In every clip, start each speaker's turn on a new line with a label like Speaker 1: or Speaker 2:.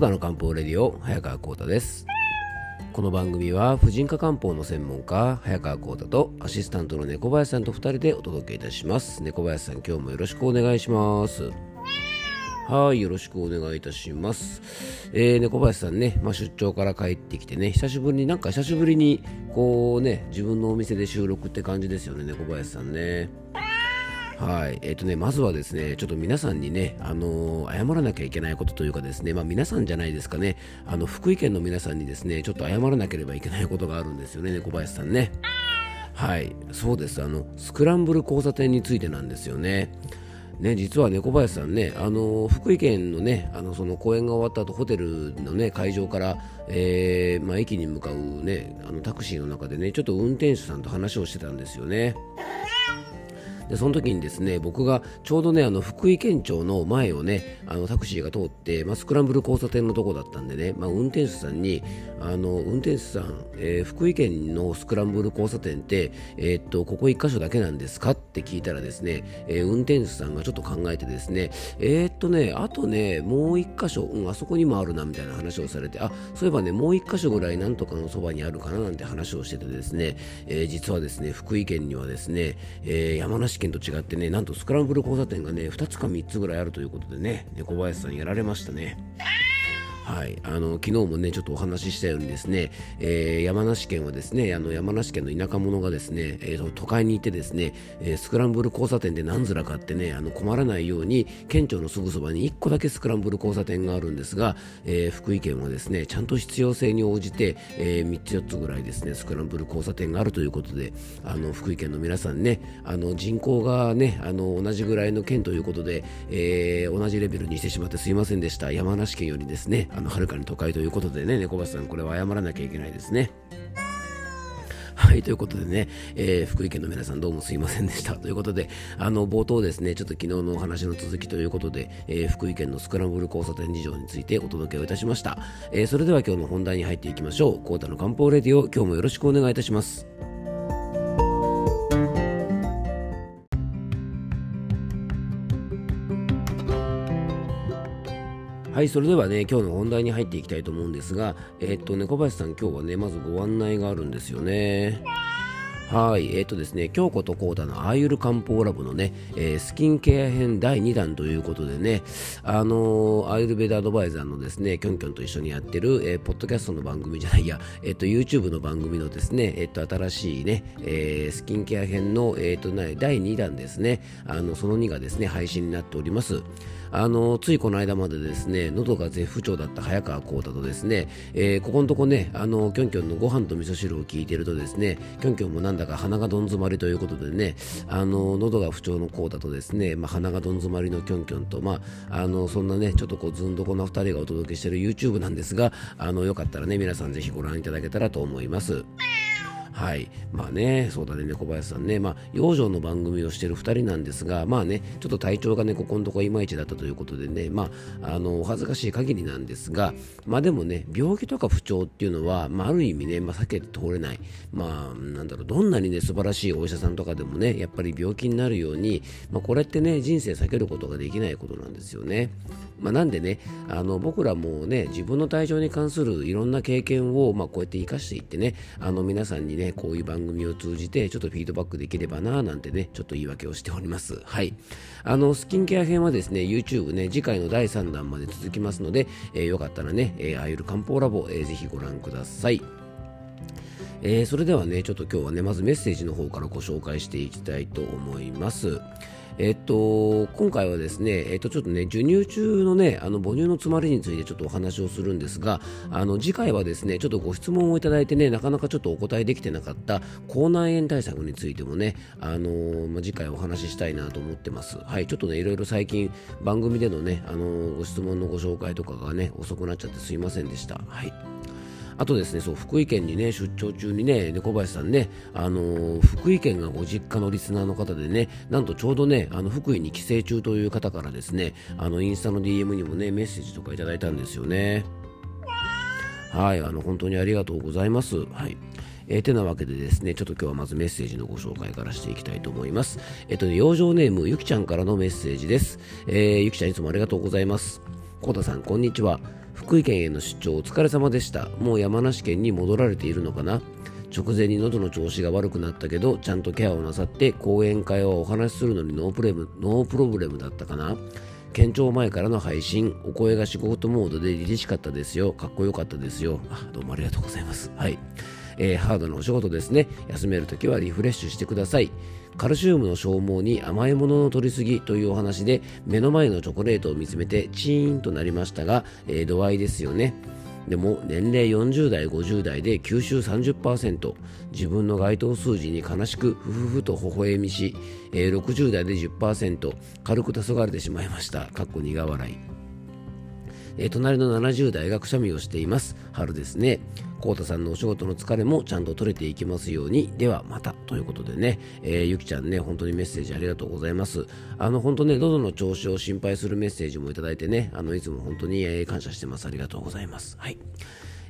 Speaker 1: ータの漢方レディオ早川コータです。この番組は婦人科漢方の専門家早川コータとアシスタントの猫林さんと2人でお届けいたします。猫林さん今日もよろしくお願いします。はいよろしくお願いいたします。えー、猫林さんね、まあ、出張から帰ってきてね久しぶりになんか久しぶりにこうね自分のお店で収録って感じですよね猫林さんね。はい。えっ、ー、とね、まずはですね、ちょっと皆さんにね、あのー、謝らなきゃいけないことというかですね、まあ皆さんじゃないですかね、あの、福井県の皆さんにですね、ちょっと謝らなければいけないことがあるんですよね、猫林さんね。はい。そうです。あの、スクランブル交差点についてなんですよね。ね、実は猫林さんね、あの福井県のね、あのその公演が終わった後ホテルのね会場から、えーまあ、駅に向かうねあのタクシーの中でね、ちょっと運転手さんと話をしてたんですよね。でその時にですね僕がちょうどねあの福井県庁の前をねあのタクシーが通って、まあ、スクランブル交差点のとこだったんでね、まあ、運転手さんにあの運転手さん、えー、福井県のスクランブル交差点って、えー、っとここ1箇所だけなんですかって聞いたらですね、えー、運転手さんがちょっと考えてですねえ、っとねあとねもう1箇所、うん、あそこにもあるなみたいな話をされてあそういえばねもう1箇所ぐらいなんとかのそばにあるかななんて話をしててですね、え実はですね福井県にはですね、え山梨県と違ってね、なんとスクランブル交差点がね、2つか3つぐらいあるということでね、猫林さんやられましたね。はい、あの昨日もねちょっとお話ししたようにですね、えー、山梨県はですねあの山梨県の田舎者がですね、えー、都会にいてですね、えー、スクランブル交差点で何ずらかってねあの困らないように県庁のすぐそばに1個だけスクランブル交差点があるんですが、え福井県はですねちゃんと必要性に応じて、え3つ4つぐらいですねスクランブル交差点があるということであの福井県の皆さんねあの人口がねあの同じぐらいの県ということで、え同じレベルにしてしまってすいませんでした。山梨県よりですねあのはるかに都会ということでね、猫林さん、これは謝らなきゃいけないですね。はい、ということでね、えー、福井県の皆さんどうもすいませんでした。ということで、あの、冒頭ですね、ちょっと昨日のお話の続きということで、えー、福井県のスクランブル交差点事情についてお届けをいたしました。えー、それでは今日の本題に入っていきましょう。コータの漢方レディオ、今日もよろしくお願いいたします。はい、それではね、今日の本題に入っていきたいと思うんですが、えー、っと、猫林さん、今日はね、まずご案内があるんですよね。はい、えっ、ー、とですね、京子とコータのアーユル漢方ラボのね、えー、スキンケア編第2弾ということでね、あのー、アーユルベダアドバイザーのですね、キョンキョンと一緒にやってる、えー、ポッドキャストの番組じゃないや、えっ、と、YouTube の番組のですね、えっ、と、新しいね、えスキンケア編の、えっ、と、第2弾ですね、あの、その2がですね、配信になっております。あのついこの間までですね喉が絶不調だった早川浩太とですね、えー、ここのとこねあのキョンキョンのご飯と味噌汁を聞いてるとですねキョンキョンもなんだだか鼻がどん詰まりということでねあの喉が不調のこうだとですね、まあ、鼻がどん詰まりのキョンキョンとまああのそんなねちょっとこうずんどこな2人がお届けしてる YouTube なんですがあのよかったらね皆さんぜひご覧いただけたらと思います。はい。まあね、そうだね、猫林さんね、まあ、養生の番組をしてる2人なんですが、まあね、ちょっと体調がね、ここのとこいまいちだったということでね、まあ、あの、お恥ずかしい限りなんですが、まあでもね、病気とか不調っていうのは、まあ、ある意味ね、まあ、避けて通れない。まあ、なんだろう、どんなにね、素晴らしいお医者さんとかでもね、やっぱり病気になるように、まあ、これってね、人生避けることができないことなんですよね。まあ、なんでね、あの、僕らもね、自分の体調に関するいろんな経験を、まあ、こうやって活かしていってね、あの、皆さんにね、ねこういう番組を通じてちょっとフィードバックできればなぁなんてねちょっと言い訳をしております。はい。あのスキンケア編はですね YouTube ね次回の第3弾まで続きますので、えー、よかったらね、えー、あゆる漢方ラボ、えー、ぜひご覧ください。えー、それではね、ちょっと今日はね、まずメッセージの方からご紹介していきたいと思います。えっと、今回はですね、えっと、ちょっとね、授乳中のね、あの、母乳の詰まりについてちょっとお話をするんですが、あの、次回はですね、ちょっとご質問をいただいてね、なかなかちょっとお答えできてなかった口内炎対策についてもね、あのまあ、次回お話ししたいなと思ってます。はい、ちょっとね、いろいろ最近番組でのね、あのご質問のご紹介とかがね、遅くなっちゃってすいませんでした。はい。あとですね、そう、福井県にね、出張中にね、猫林さんね、あのー、福井県がご実家のリスナーの方でね、なんとちょうどね、あの、福井に帰省中という方からですね、あの、インスタの DM にもね、メッセージとかいただいたんですよね。はい、あの、本当にありがとうございます。はい。えー、てなわけでですね、ちょっと今日はまずメッセージのご紹介からしていきたいと思います。えっ、とね、養生ネーム、ゆきちゃんからのメッセージです。えー、ゆきちゃんいつもありがとうございます。コータさん、こんにちは。福井県への出張お疲れ様でした。もう山梨県に戻られているのかな？直前に喉の調子が悪くなったけどちゃんとケアをなさって講演会はお話しするのにノープレムノープロブレムだったかな？県庁前からの配信お声が仕事モードで凛々しかったですよ。かっこよかったですよ。あどうもありがとうございます。はいえー、ハードなお仕事ですね。休めるときはリフレッシュしてください。カルシウムの消耗に甘いものの取りすぎというお話で目の前のチョコレートを見つめてチーンとなりましたが、えー、度合いですよね。でも年齢40代50代で吸収30%自分の該当数字に悲しくふふふと微笑みし、えー、60代で10%軽く黄昏れてしまいました。かっこ苦笑い。えー、隣の70代がくしゃみをしています。春ですね。コウタさんのお仕事の疲れもちゃんと取れていきますように。ではまたということでね、えー、ゆきちゃんね本当にメッセージありがとうございます。あの本当ね喉の調子を心配するメッセージもいただいてね。あのいつも本当に、え、感謝してます。ありがとうございます。はい。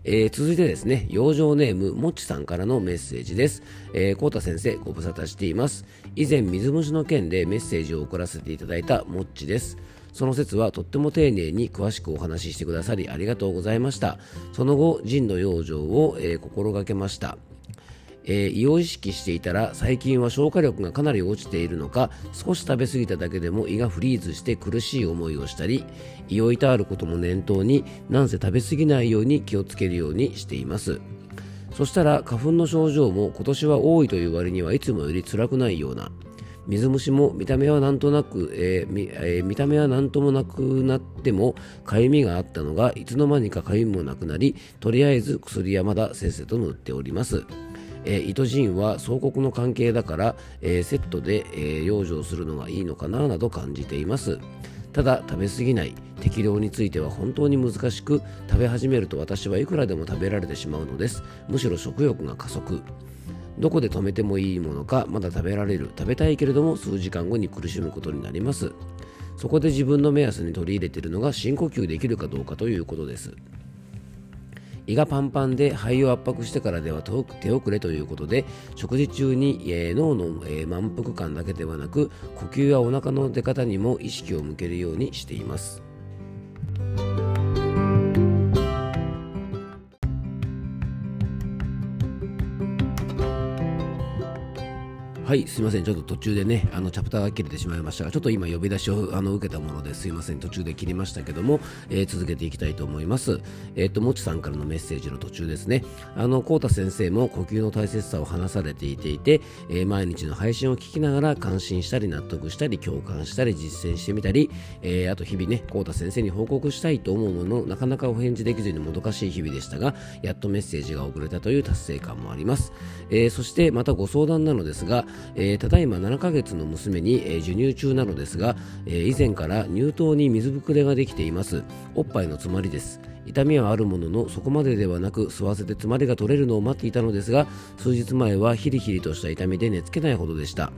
Speaker 1: えー、続いてですね、養生ネーム、もっちさんからのメッセージです。えー、コー先生、ご無沙汰しています。以前、水虫の件でメッセージを送らせていただいたもっちです。その説はとっても丁寧に詳しくお話ししてくださりありがとうございました。その後腎の養生を、えー、心がけました。えー、胃を意識していたら最近は消化力がかなり落ちているのか少し食べ過ぎただけでも胃がフリーズして苦しい思いをしたり胃を痛あることも念頭になんせ食べ過ぎないように気をつけるようにしています。そしたら花粉の症状も今年は多いという割にはいつもより辛くないような水虫も見た目はなんとなく、えーえー、見た目はなんともなくなってもかゆみがあったのがいつの間にかかゆみもなくなりとりあえず薬はまだせっせと塗っております。えー、糸陣は相国の関係だから、えー、セットで、えー、養生するのがいいのかななど感じています。ただ食べ過ぎない適量については本当に難しく食べ始めると私はいくらでも食べられてしまうのです。むしろ食欲が加速。どこで止めてもいいものかまだ食べられる食べたいけれども数時間後に苦しむことになります。そこで自分の目安に取り入れているのが深呼吸できるかどうかということです。胃がパンパンで肺を圧迫してからでは手遅れということで食事中に、えー、脳の、えー、満腹感だけではなく呼吸やお腹の出方にも意識を向けるようにしています。はい、すいません。ちょっと途中でね、あの、チャプターが切れてしまいましたが、ちょっと今呼び出しをあの受けたものですいません。途中で切りましたけども、えー、続けていきたいと思います。えっ、と、もちさんからのメッセージの途中ですね。あの、こうた先生も呼吸の大切さを話されていていて、えー、毎日の配信を聞きながら感心したり納得したり共感したり実践してみたり、えー、あと日々ね、こうた先生に報告したいと思うもの、なかなかお返事できずにもどかしい日々でしたが、やっとメッセージが送れたという達成感もあります。えー、そしてまたご相談なのですが、えー、ただいま7ヶ月の娘に、えー、授乳中なのですが、えー、以前から乳頭に水ぶくれができています。おっぱいの詰まりです。痛みはあるもののそこまでではなく吸わせて詰まりが取れるのを待っていたのですが数日前はヒリヒリとした痛みで寝つけないほどでした。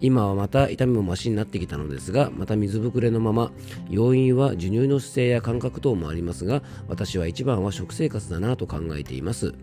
Speaker 1: 今はまた痛みもマシになってきたのですがまた水ぶくれのまま要因は授乳の姿勢や感覚等もありますが私は一番は食生活だなと考えています。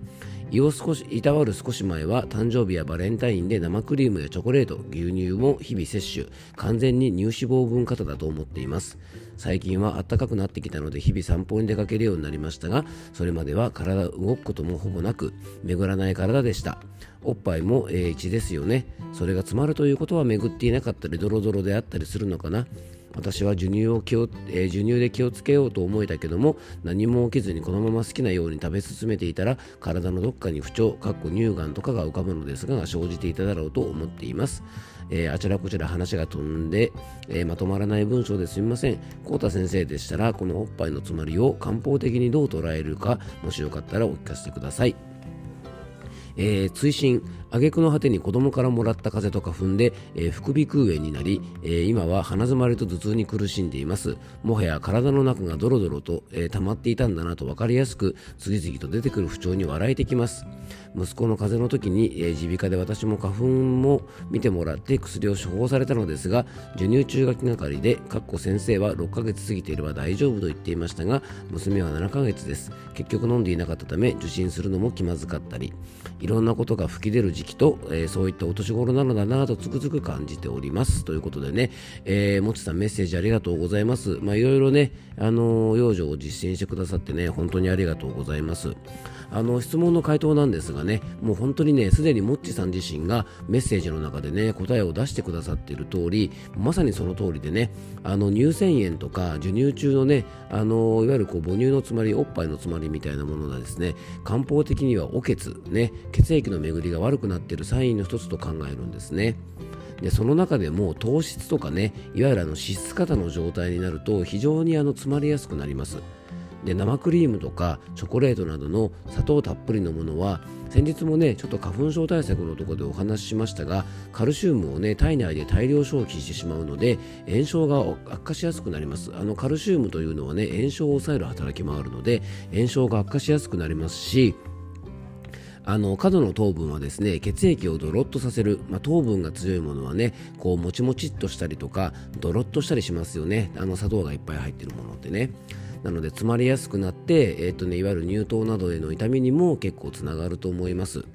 Speaker 1: 胃を少しいたわる少し前は誕生日やバレンタインで生クリームやチョコレート牛乳も日々摂取完全に乳脂肪分過多だと思っています。最近は暖かくなってきたので日々散歩に出かけるようになりましたがそれまでは体動くこともほぼなく巡らない体でした。おっぱいも A1 ですよね。それが詰まるということは巡っていなかったりドロドロであったりするのかな。私は授乳を気を、えー、授乳で気をつけようと思えたけども何も起きずにこのまま好きなように食べ進めていたら体のどっかに不調かっこ乳がんとかが浮かぶのですが生じていただろうと思っています、えー、あちらこちら話が飛んで、えー、まとまらない文章ですみません。浩太先生でしたらこのおっぱいの詰まりを漢方的にどう捉えるかもしよかったらお聞かせください。えー、追伸。挙句の果てに子供からもらった風邪とか踏んで、えー、副鼻腔炎になり、えー、今は鼻づまりと頭痛に苦しんでいます。もはや体の中がドロドロと、え、溜まっていたんだなと分かりやすく次々と出てくる不調に笑えてきます。息子の風邪の時に耳鼻科で私も花粉も見てもらって薬を処方されたのですが授乳中学係でかっこ先生は6ヶ月過ぎていれば大丈夫と言っていましたが娘は7ヶ月です。結局飲んでいなかったため受診するのも気まずかったり。いろんなことが吹き出る時期と、えー、そういったお年頃なのだなとつくづく感じております。ということでね、えー、もちさんメッセージありがとうございます。まあいろいろねあの養生を実践してくださってね本当にありがとうございます。あの質問の回答なんですがねもう本当にねすでにもっちさん自身がメッセージの中でね答えを出してくださっている通りまさにその通りでねあの乳腺炎とか授乳中のねあのいわゆるこう母乳の詰まりおっぱいの詰まりみたいなものがですね漢方的にはお血ね血液の巡りが悪くなっているサインの一つと考えるんですね。でその中でも糖質とかねいわゆるあの脂質過多の状態になると非常にあの詰まりやすくなります。で生クリームとかチョコレートなどの砂糖たっぷりのものは先日もねちょっと花粉症対策のところでお話ししましたがカルシウムをね体内で大量消費してしまうので炎症が悪化しやすくなります。あのカルシウムというのはね炎症を抑える働きもあるので炎症が悪化しやすくなりますしあの過度の糖分はですね血液をドロッとさせる、まあ、糖分が強いものはねこうもちもちっとしたりとかドロッとしたりしますよね。あの砂糖がいっぱい入っているものってね。なので詰まりやすくなって、えーとね、いわゆる乳頭などへの痛みにも結構つながると思います。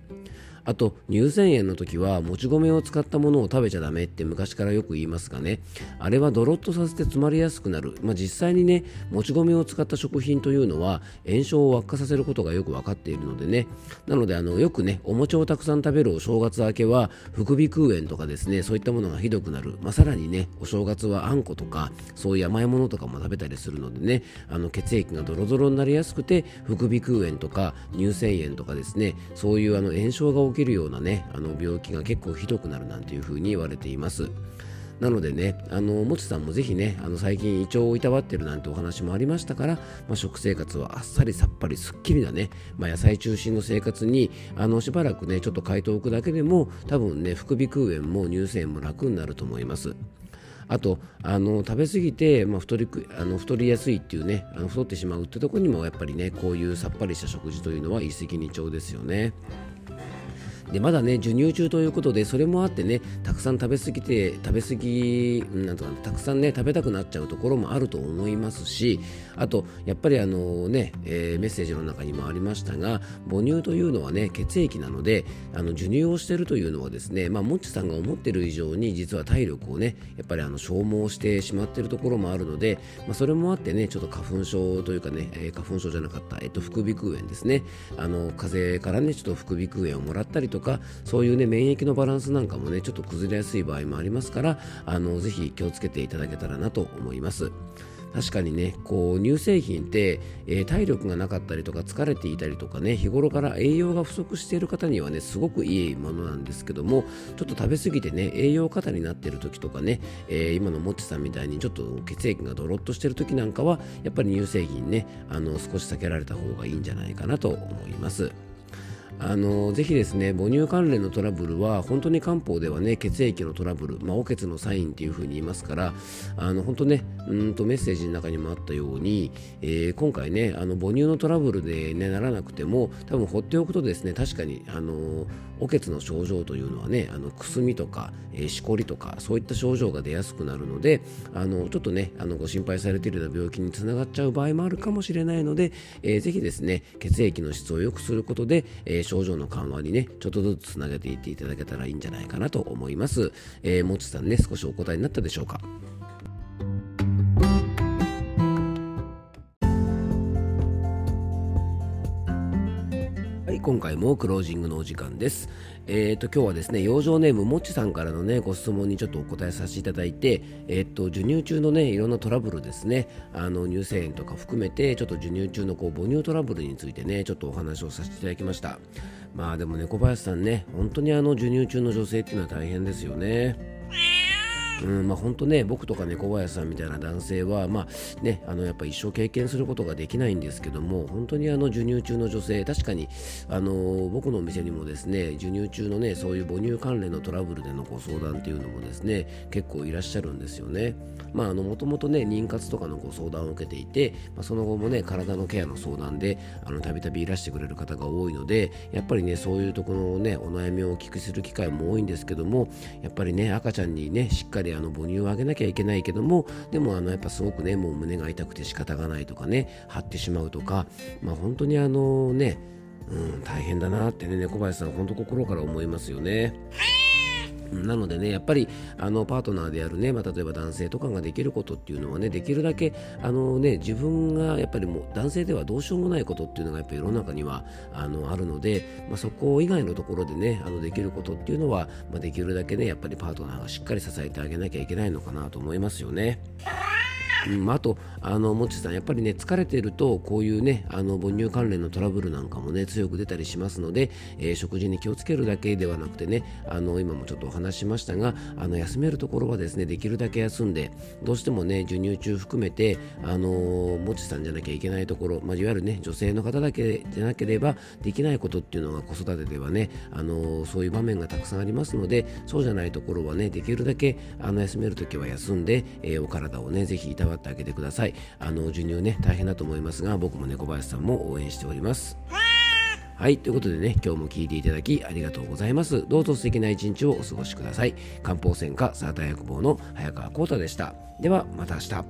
Speaker 1: あと乳腺炎の時はもち米を使ったものを食べちゃダメって昔からよく言いますがね。あれはドロッとさせて詰まりやすくなる、まあ、実際にねもち米を使った食品というのは炎症を悪化させることがよく分かっているのでね。なのであのよくねお餅をたくさん食べるお正月明けは副鼻腔炎とかですねそういったものがひどくなる、まあ、さらにねお正月はあんことかそういう甘いものとかも食べたりするのでね。あの血液がドロドロになりやすくて副鼻腔炎とか乳腺炎とかですねそういうあの炎症が起きるようなねあの病気が結構ひどくなるなんていうふうに言われていますなのでね、あのもちさんもぜひね、あの最近胃腸をいたわってるなんてお話もありましたから、まあ、食生活はあっさりさっぱりすっきりなね、まあ、野菜中心の生活にあのしばらくね、ちょっと変えておくだけでも、多分ね、副鼻腔炎も乳腺も楽になると思います。あとあの食べ過ぎて、まあ、太りあの太りやすいっていうねあの太ってしまうってとこにもやっぱりねこういうさっぱりした食事というのは一石二鳥ですよね。でまだね授乳中ということでそれもあってねたくさん食べ過ぎて食べ過ぎなんとかたくさんね食べたくなっちゃうところもあると思いますしあとやっぱりあのね、えー、メッセージの中にもありましたが母乳というのはね血液なのであの授乳をしているというのはですねまあもっちさんが思ってる以上に実は体力をねやっぱりあの消耗してしまっているところもあるので、まあ、それもあってねちょっと花粉症というかね、えー、花粉症じゃなかった、えっと、副鼻腔炎ですね。あの風邪からねちょっと副鼻腔炎をもらったりととかそういうね免疫のバランスなんかもねちょっと崩れやすい場合もありますからあのぜひ気をつけていただけたらなと思います。確かにねこう乳製品って、えー、体力がなかったりとか疲れていたりとかね日頃から栄養が不足している方にはねすごくいいものなんですけどもちょっと食べ過ぎてね栄養過多になっている時とかね、えー、今のもっちさんみたいにちょっと血液がドロッとしている時なんかはやっぱり乳製品ねあの少し避けられた方がいいんじゃないかなと思います。あのぜひですね母乳関連のトラブルは本当に漢方ではね血液のトラブル、まあ、お血のサインっていうふうに言いますからあの本当ねうんとメッセージの中にもあったように、えー、今回ねあの母乳のトラブルで、ね、ならなくても多分放っておくとですね確かにあのおけつの症状というのはねあのくすみとか、えー、しこりとかそういった症状が出やすくなるのであのちょっとねあのご心配されているような病気につながっちゃう場合もあるかもしれないので、えー、ぜひですね血液の質を良くすることで、えー、症状の緩和にねちょっとずつつなげていっていただけたらいいんじゃないかなと思います、えー、もちさんね少しお答えになったでしょうか？今回もクロージングのお時間です。えっ、ー、と、今日はですね、養生ネームもっちさんからのね、ご質問にちょっとお答えさせていただいて、えっ、ー、と、授乳中のね、いろんなトラブルですね、あの、乳腺炎とか含めて、ちょっと授乳中のこう母乳トラブルについてね、ちょっとお話をさせていただきました。まあでもね、小林さんね、本当にあの、授乳中の女性っていうのは大変ですよね。うんまあ、本当ね僕とか猫林さんみたいな男性は、まあね、あのやっぱ一生経験することができないんですけども本当にあの授乳中の女性確かにあの僕のお店にもですね授乳中のねそういう母乳関連のトラブルでのご相談っていうのもですね結構いらっしゃるんですよね。まあ、あのもともとね妊活とかのご相談を受けていて、まあ、その後もね体のケアの相談であのたびたびいらしてくれる方が多いのでやっぱりねそういうところのねお悩みをお聞きする機会も多いんですけどもやっぱりね赤ちゃんにねしっかりあの母乳をあげなきゃいけないけどもでもあのやっぱすごくねもう胸が痛くて仕方がないとかね張ってしまうとかまあ本当にあのねうん、大変だなってね猫林さん本当心から思いますよね。なのでね、やっぱりあのパートナーであるね、まあ、例えば男性とかができることっていうのはね、できるだけあの、ね、自分がやっぱりもう男性ではどうしようもないことっていうのがやっぱり世の中にはあのあるので、まあ、そこ以外のところでね、あのできることっていうのは、まあ、できるだけね、やっぱりパートナーがしっかり支えてあげなきゃいけないのかなと思いますよね。うん、あと、あの、もちさん、やっぱりね、疲れてると、こういうね、あの、母乳関連のトラブルなんかもね、強く出たりしますので、えー、食事に気をつけるだけではなくてね、あの、今もちょっとお話ししましたが、あの、休めるところはですね、できるだけ休んで、どうしてもね、授乳中含めて、あのもちさんじゃなきゃいけないところ、まあ、いわゆるね、女性の方だけじゃなければ、できないことっていうのが子育てではね、あのそういう場面がたくさんありますので、そうじゃないところはね、できるだけ、あの、休めるときは休んで、えー、お体をね、ぜひいたわってあげてくださいあの授乳ね大変だと思いますが僕も猫林さんも応援しておりますはい。ということでね、今日も聞いていただきありがとうございます。どうぞ素敵な一日をお過ごしください。漢方専科サーター薬房の早川幸太でした。では、また明日。